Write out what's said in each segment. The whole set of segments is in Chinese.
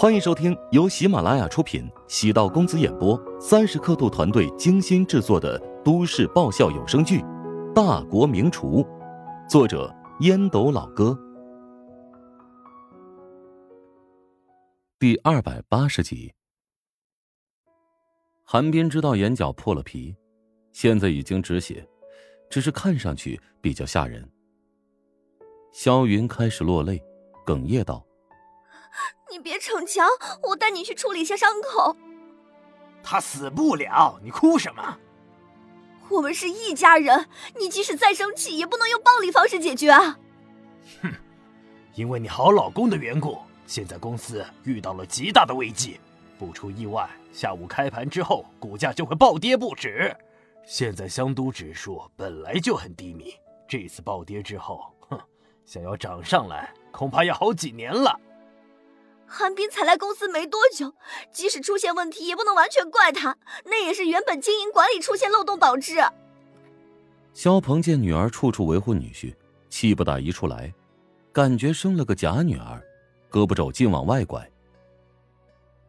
欢迎收听由喜马拉雅出品、喜道公子演播、三十刻度团队精心制作的都市爆笑有声剧《大国名厨》，作者烟斗老哥，第二百八十集。韩冰知道眼角破了皮，现在已经止血，只是看上去比较吓人。萧云开始落泪，哽咽道。你别逞强，我带你去处理一下伤口。他死不了，你哭什么？我们是一家人，你即使再生气，也不能用暴力方式解决啊！哼，因为你好老公的缘故，现在公司遇到了极大的危机，不出意外，下午开盘之后，股价就会暴跌不止。现在香都指数本来就很低迷，这次暴跌之后，哼，想要涨上来，恐怕要好几年了。韩冰才来公司没多久，即使出现问题，也不能完全怪他，那也是原本经营管理出现漏洞导致。肖鹏见女儿处处维护女婿，气不打一处来，感觉生了个假女儿，胳膊肘尽往外拐。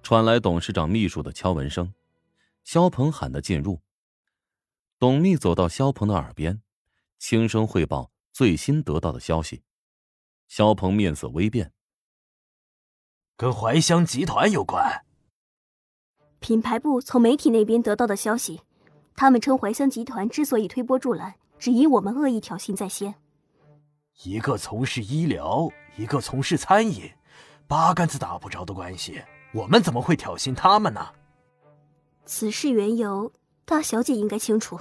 传来董事长秘书的敲门声，肖鹏喊他进入。董秘走到肖鹏的耳边，轻声汇报最新得到的消息。肖鹏面色微变。跟怀香集团有关。品牌部从媒体那边得到的消息，他们称怀香集团之所以推波助澜，只因我们恶意挑衅在先。一个从事医疗，一个从事餐饮，八竿子打不着的关系，我们怎么会挑衅他们呢？此事缘由，大小姐应该清楚。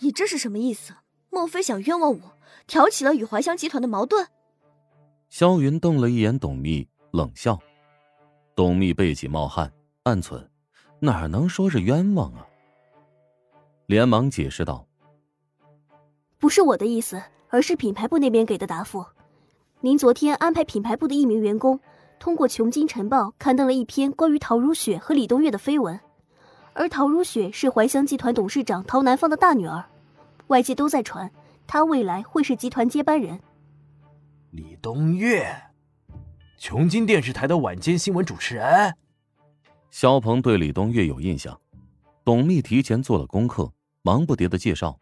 你这是什么意思？莫非想冤枉我，挑起了与怀香集团的矛盾？萧云瞪了一眼董秘，冷笑。董秘背脊冒汗，暗忖：哪能说是冤枉啊？连忙解释道：“不是我的意思，而是品牌部那边给的答复。您昨天安排品牌部的一名员工，通过《琼金晨报》刊登了一篇关于陶如雪和李东月的绯闻。而陶如雪是怀香集团董事长陶南方的大女儿，外界都在传，她未来会是集团接班人。”李东月，琼金电视台的晚间新闻主持人。肖鹏对李东月有印象，董秘提前做了功课，忙不迭的介绍。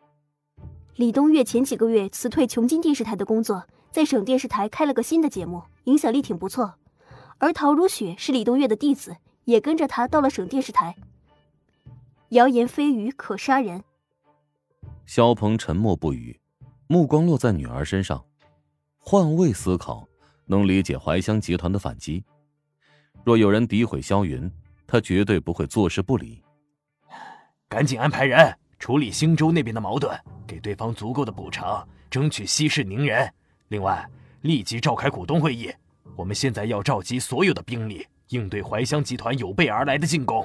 李东月前几个月辞退琼金电视台的工作，在省电视台开了个新的节目，影响力挺不错。而陶如雪是李东月的弟子，也跟着他到了省电视台。谣言蜚语可杀人。肖鹏沉默不语，目光落在女儿身上。换位思考，能理解怀香集团的反击。若有人诋毁萧云，他绝对不会坐视不理。赶紧安排人处理星州那边的矛盾，给对方足够的补偿，争取息事宁人。另外，立即召开股东会议。我们现在要召集所有的兵力，应对怀香集团有备而来的进攻。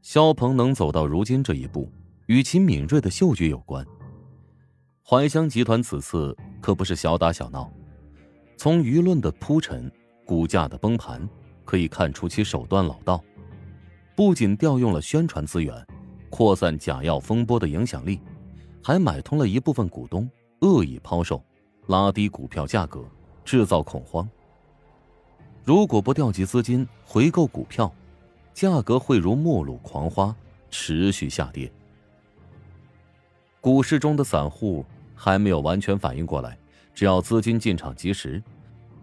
肖鹏能走到如今这一步，与其敏锐的嗅觉有关。怀香集团此次可不是小打小闹，从舆论的铺陈、股价的崩盘，可以看出其手段老道。不仅调用了宣传资源，扩散假药风波的影响力，还买通了一部分股东，恶意抛售，拉低股票价格，制造恐慌。如果不调集资金回购股票，价格会如末路狂花，持续下跌。股市中的散户。还没有完全反应过来，只要资金进场及时，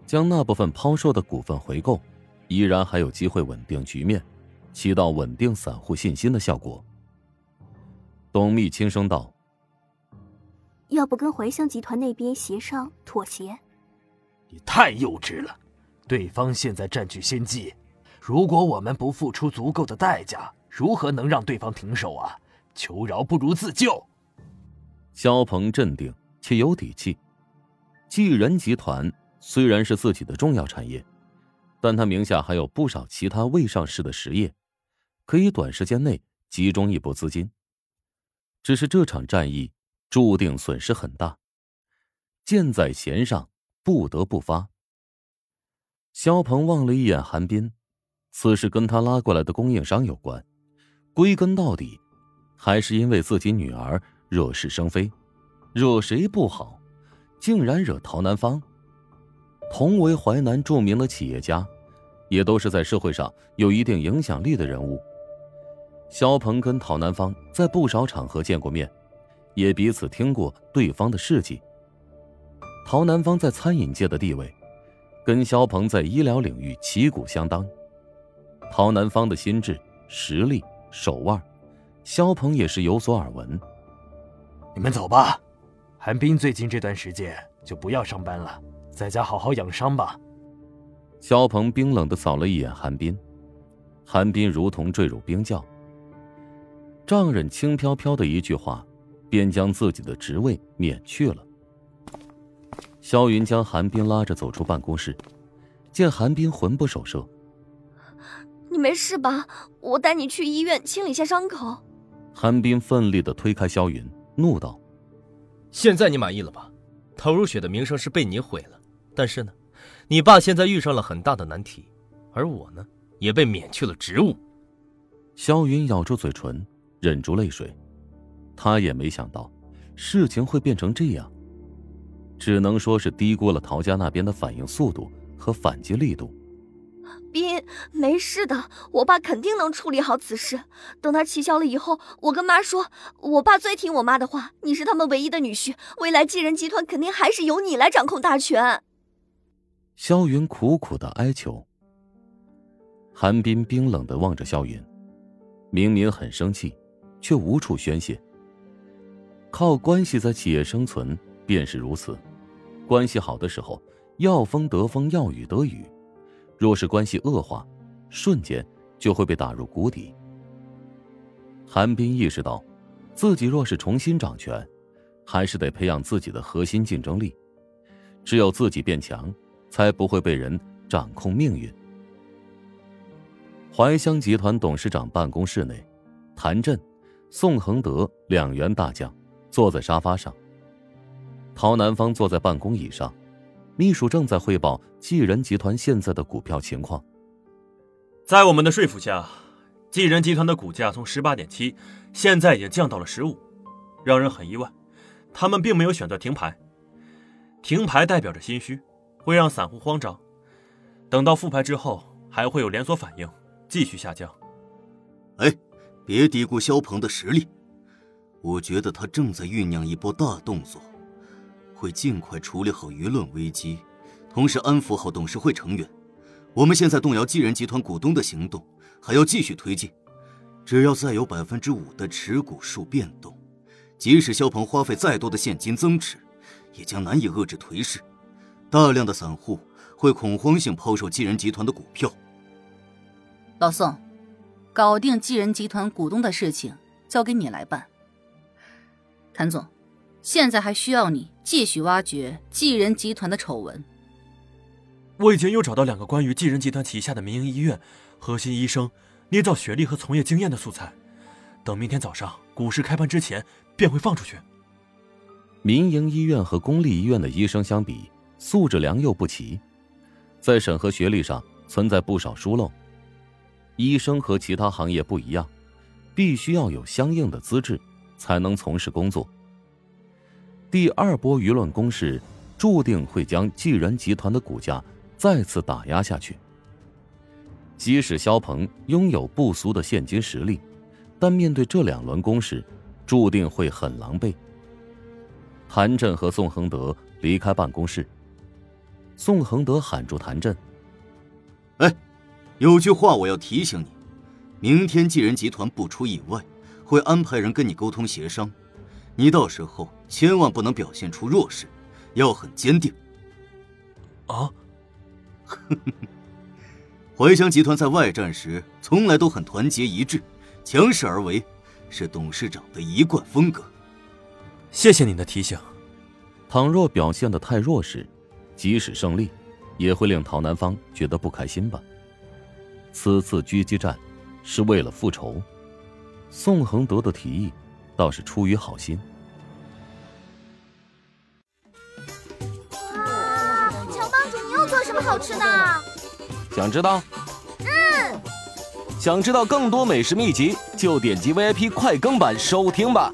将那部分抛售的股份回购，依然还有机会稳定局面，起到稳定散户信心的效果。董秘轻声道：“要不跟怀香集团那边协商妥协？”你太幼稚了，对方现在占据先机，如果我们不付出足够的代价，如何能让对方停手啊？求饶不如自救。肖鹏镇定且有底气。继仁集团虽然是自己的重要产业，但他名下还有不少其他未上市的实业，可以短时间内集中一波资金。只是这场战役注定损失很大，箭在弦上，不得不发。肖鹏望了一眼韩斌，此事跟他拉过来的供应商有关，归根到底，还是因为自己女儿。惹是生非，惹谁不好，竟然惹陶南方。同为淮南著名的企业家，也都是在社会上有一定影响力的人物。肖鹏跟陶南方在不少场合见过面，也彼此听过对方的事迹。陶南方在餐饮界的地位，跟肖鹏在医疗领域旗鼓相当。陶南方的心智、实力、手腕，肖鹏也是有所耳闻。你们走吧，韩冰最近这段时间就不要上班了，在家好好养伤吧。肖鹏冰冷的扫了一眼韩冰，韩冰如同坠入冰窖。丈人轻飘飘的一句话，便将自己的职位免去了。肖云将韩冰拉着走出办公室，见韩冰魂不守舍。你没事吧？我带你去医院清理下伤口。韩冰奋力的推开肖云，怒道：“现在你满意了吧？陶如雪的名声是被你毁了，但是呢，你爸现在遇上了很大的难题，而我呢，也被免去了职务。”萧云咬住嘴唇，忍住泪水。他也没想到，事情会变成这样。只能说是低估了陶家那边的反应速度和反击力度。斌，没事的，我爸肯定能处理好此事。等他气消了以后，我跟妈说，我爸最听我妈的话，你是他们唯一的女婿，未来继任集团肯定还是由你来掌控大权。萧云苦苦的哀求。韩冰冰冷的望着萧云，明明很生气，却无处宣泄。靠关系在企业生存便是如此，关系好的时候，要风得风，要雨得雨。若是关系恶化，瞬间就会被打入谷底。韩冰意识到，自己若是重新掌权，还是得培养自己的核心竞争力。只有自己变强，才不会被人掌控命运。怀乡集团董事长办公室内，谭震、宋恒德两员大将坐在沙发上，陶南方坐在办公椅上。秘书正在汇报继仁集团现在的股票情况。在我们的说服下，继仁集团的股价从十八点七，现在已经降到了十五，让人很意外。他们并没有选择停牌，停牌代表着心虚，会让散户慌张。等到复牌之后，还会有连锁反应，继续下降。哎，别低估肖鹏的实力，我觉得他正在酝酿一波大动作。会尽快处理好舆论危机，同时安抚好董事会成员。我们现在动摇继人集团股东的行动还要继续推进。只要再有百分之五的持股数变动，即使肖鹏花费再多的现金增持，也将难以遏制颓势。大量的散户会恐慌性抛售继人集团的股票。老宋，搞定继人集团股东的事情交给你来办。谭总。现在还需要你继续挖掘继仁集团的丑闻。我已经又找到两个关于继仁集团旗下的民营医院核心医生捏造学历和从业经验的素材，等明天早上股市开盘之前便会放出去。民营医院和公立医院的医生相比，素质良莠不齐，在审核学历上存在不少疏漏。医生和其他行业不一样，必须要有相应的资质，才能从事工作。第二波舆论攻势，注定会将继人集团的股价再次打压下去。即使肖鹏拥有不俗的现金实力，但面对这两轮攻势，注定会很狼狈。谭震和宋恒德离开办公室，宋恒德喊住谭震：“哎，有句话我要提醒你，明天继人集团不出意外，会安排人跟你沟通协商。”你到时候千万不能表现出弱势，要很坚定。啊！怀香集团在外战时从来都很团结一致，强势而为，是董事长的一贯风格。谢谢你的提醒。倘若表现的太弱势，即使胜利，也会令陶南方觉得不开心吧？此次狙击战，是为了复仇。宋恒德的提议。倒是出于好心。哇，乔帮主，你又做什么好吃的？想知道？嗯。想知道更多美食秘籍，就点击 VIP 快更版收听吧。